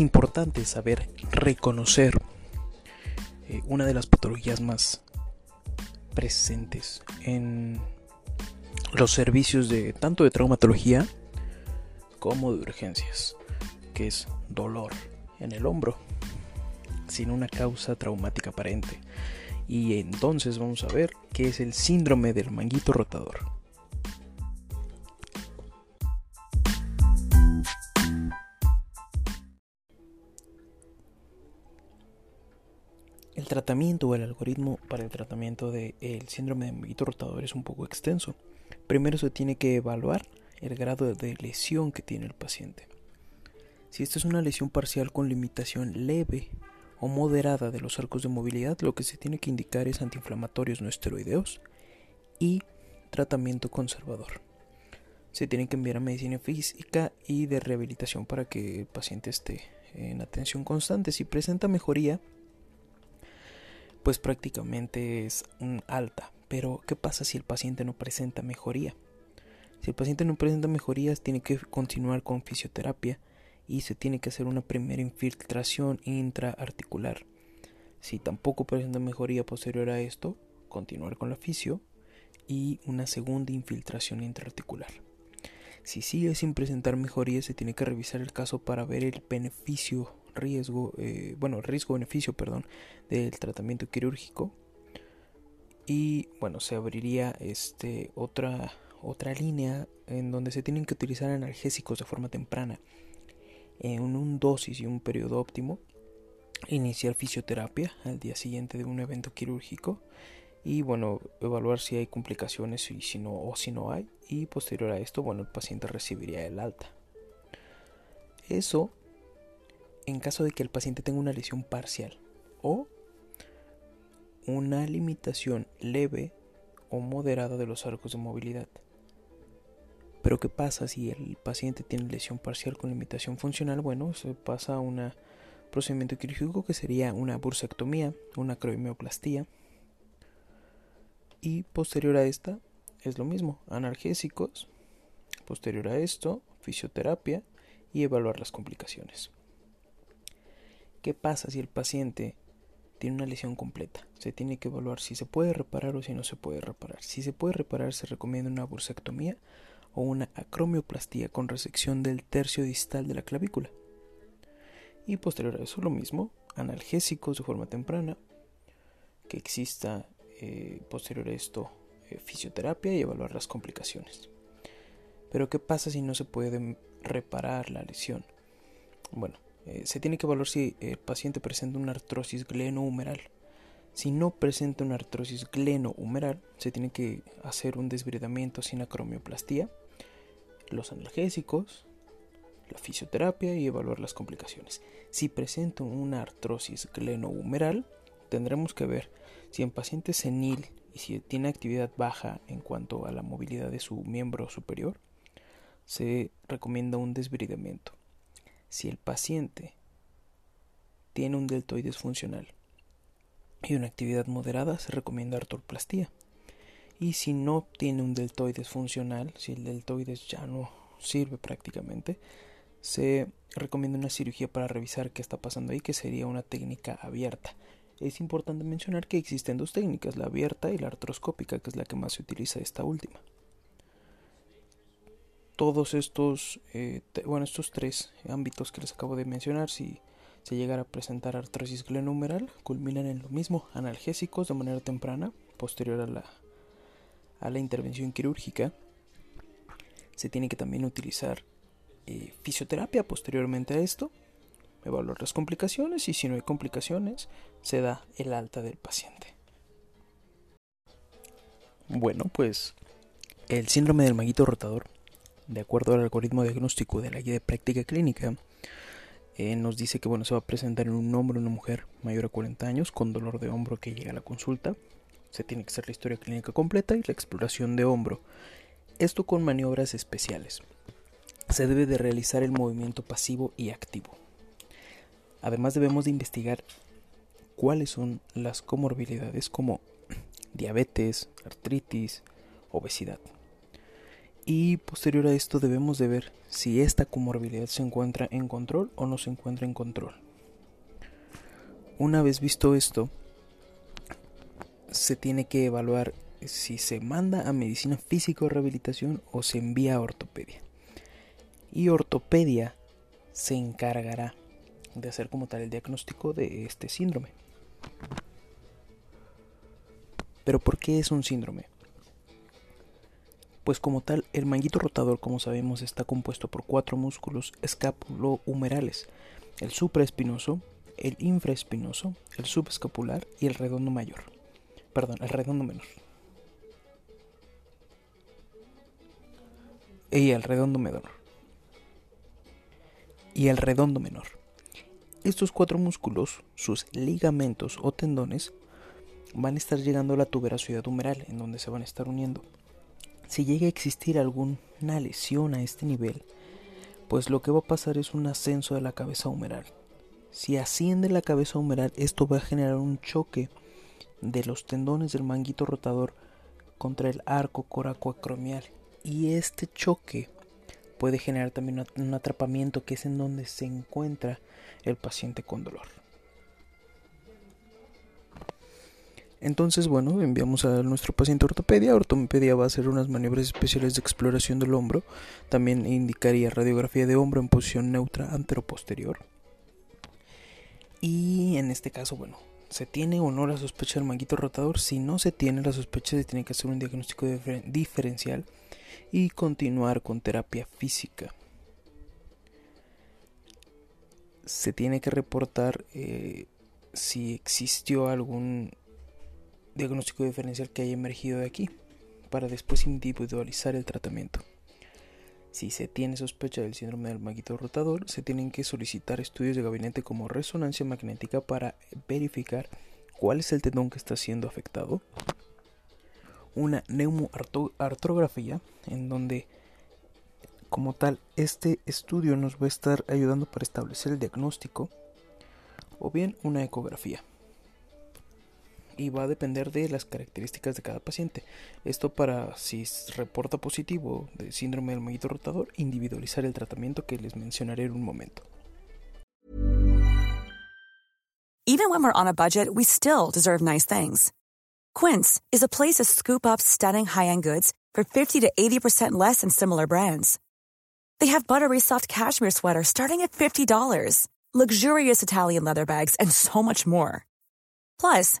Importante saber reconocer eh, una de las patologías más presentes en los servicios de tanto de traumatología como de urgencias, que es dolor en el hombro sin una causa traumática aparente. Y entonces vamos a ver qué es el síndrome del manguito rotador. Tratamiento o el algoritmo para el tratamiento del síndrome de manguito rotador es un poco extenso. Primero se tiene que evaluar el grado de lesión que tiene el paciente. Si esta es una lesión parcial con limitación leve o moderada de los arcos de movilidad, lo que se tiene que indicar es antiinflamatorios no esteroideos y tratamiento conservador. Se tiene que enviar a medicina física y de rehabilitación para que el paciente esté en atención constante. Si presenta mejoría, pues prácticamente es un alta. Pero, ¿qué pasa si el paciente no presenta mejoría? Si el paciente no presenta mejorías, tiene que continuar con fisioterapia y se tiene que hacer una primera infiltración intraarticular. Si tampoco presenta mejoría posterior a esto, continuar con la fisio y una segunda infiltración intraarticular. Si sigue sin presentar mejoría, se tiene que revisar el caso para ver el beneficio riesgo, eh, bueno, riesgo-beneficio, perdón, del tratamiento quirúrgico. Y bueno, se abriría este, otra, otra línea en donde se tienen que utilizar analgésicos de forma temprana, en un dosis y un periodo óptimo. Iniciar fisioterapia al día siguiente de un evento quirúrgico y bueno, evaluar si hay complicaciones y si no, o si no hay. Y posterior a esto, bueno, el paciente recibiría el alta. Eso en caso de que el paciente tenga una lesión parcial o una limitación leve o moderada de los arcos de movilidad. Pero ¿qué pasa si el paciente tiene lesión parcial con limitación funcional? Bueno, se pasa a un procedimiento quirúrgico que sería una bursectomía, una acromioplastia. Y posterior a esta es lo mismo, analgésicos. Posterior a esto, fisioterapia y evaluar las complicaciones. ¿Qué pasa si el paciente tiene una lesión completa? Se tiene que evaluar si se puede reparar o si no se puede reparar. Si se puede reparar, se recomienda una bursectomía o una acromioplastía con resección del tercio distal de la clavícula. Y posterior a eso lo mismo, analgésicos de forma temprana, que exista eh, posterior a esto eh, fisioterapia y evaluar las complicaciones. Pero ¿qué pasa si no se puede reparar la lesión? Bueno, eh, se tiene que evaluar si el paciente presenta una artrosis glenohumeral. Si no presenta una artrosis glenohumeral, se tiene que hacer un desbridamiento sin acromioplastía, los analgésicos, la fisioterapia y evaluar las complicaciones. Si presenta una artrosis glenohumeral, tendremos que ver si en paciente senil y si tiene actividad baja en cuanto a la movilidad de su miembro superior, se recomienda un desbridamiento. Si el paciente tiene un deltoides funcional y una actividad moderada, se recomienda artroplastía. Y si no tiene un deltoides funcional, si el deltoides ya no sirve prácticamente, se recomienda una cirugía para revisar qué está pasando ahí, que sería una técnica abierta. Es importante mencionar que existen dos técnicas, la abierta y la artroscópica, que es la que más se utiliza esta última. Todos estos, eh, bueno, estos tres ámbitos que les acabo de mencionar, si se llegara a presentar artrosis glenohumeral, culminan en lo mismo, analgésicos de manera temprana, posterior a la, a la intervención quirúrgica. Se tiene que también utilizar eh, fisioterapia posteriormente a esto, evaluar las complicaciones y si no hay complicaciones, se da el alta del paciente. Bueno, pues el síndrome del maguito rotador, de acuerdo al algoritmo diagnóstico de la guía de práctica clínica, eh, nos dice que bueno, se va a presentar en un hombre o una mujer mayor a 40 años con dolor de hombro que llega a la consulta. Se tiene que hacer la historia clínica completa y la exploración de hombro. Esto con maniobras especiales se debe de realizar el movimiento pasivo y activo. Además debemos de investigar cuáles son las comorbilidades como diabetes, artritis, obesidad. Y posterior a esto debemos de ver si esta comorbilidad se encuentra en control o no se encuentra en control. Una vez visto esto, se tiene que evaluar si se manda a medicina física o rehabilitación o se envía a ortopedia y ortopedia se encargará de hacer como tal el diagnóstico de este síndrome. Pero ¿por qué es un síndrome? Pues como tal, el manguito rotador, como sabemos, está compuesto por cuatro músculos escapulo-humerales, el supraespinoso, el infraespinoso, el subescapular y el redondo mayor. Perdón, el redondo menor. Y el redondo menor y el redondo menor. Estos cuatro músculos, sus ligamentos o tendones, van a estar llegando a la tuberosidad humeral, en donde se van a estar uniendo. Si llega a existir alguna lesión a este nivel, pues lo que va a pasar es un ascenso de la cabeza humeral. Si asciende la cabeza humeral, esto va a generar un choque de los tendones del manguito rotador contra el arco coracoacromial. Y este choque puede generar también un atrapamiento que es en donde se encuentra el paciente con dolor. Entonces, bueno, enviamos a nuestro paciente a ortopedia. Ortopedia va a hacer unas maniobras especiales de exploración del hombro. También indicaría radiografía de hombro en posición neutra anteroposterior. Y en este caso, bueno, ¿se tiene o no la sospecha del manguito rotador? Si no se tiene la sospecha, se tiene que hacer un diagnóstico diferencial y continuar con terapia física. Se tiene que reportar eh, si existió algún diagnóstico diferencial que haya emergido de aquí para después individualizar el tratamiento. Si se tiene sospecha del síndrome del maguito rotador, se tienen que solicitar estudios de gabinete como resonancia magnética para verificar cuál es el tendón que está siendo afectado. Una neumoartrografía en donde como tal este estudio nos va a estar ayudando para establecer el diagnóstico. O bien una ecografía y va a depender de las características de cada paciente. Esto para si reporta positivo de síndrome del mollito rotador, individualizar el tratamiento que les mencionaré en un momento. Even when we're on a budget, we still deserve nice things. Quince is a place to scoop up stunning high-end goods for 50 to 80% less than similar brands. They have buttery soft cashmere sweaters starting at $50, luxurious Italian leather bags, and so much more. Plus,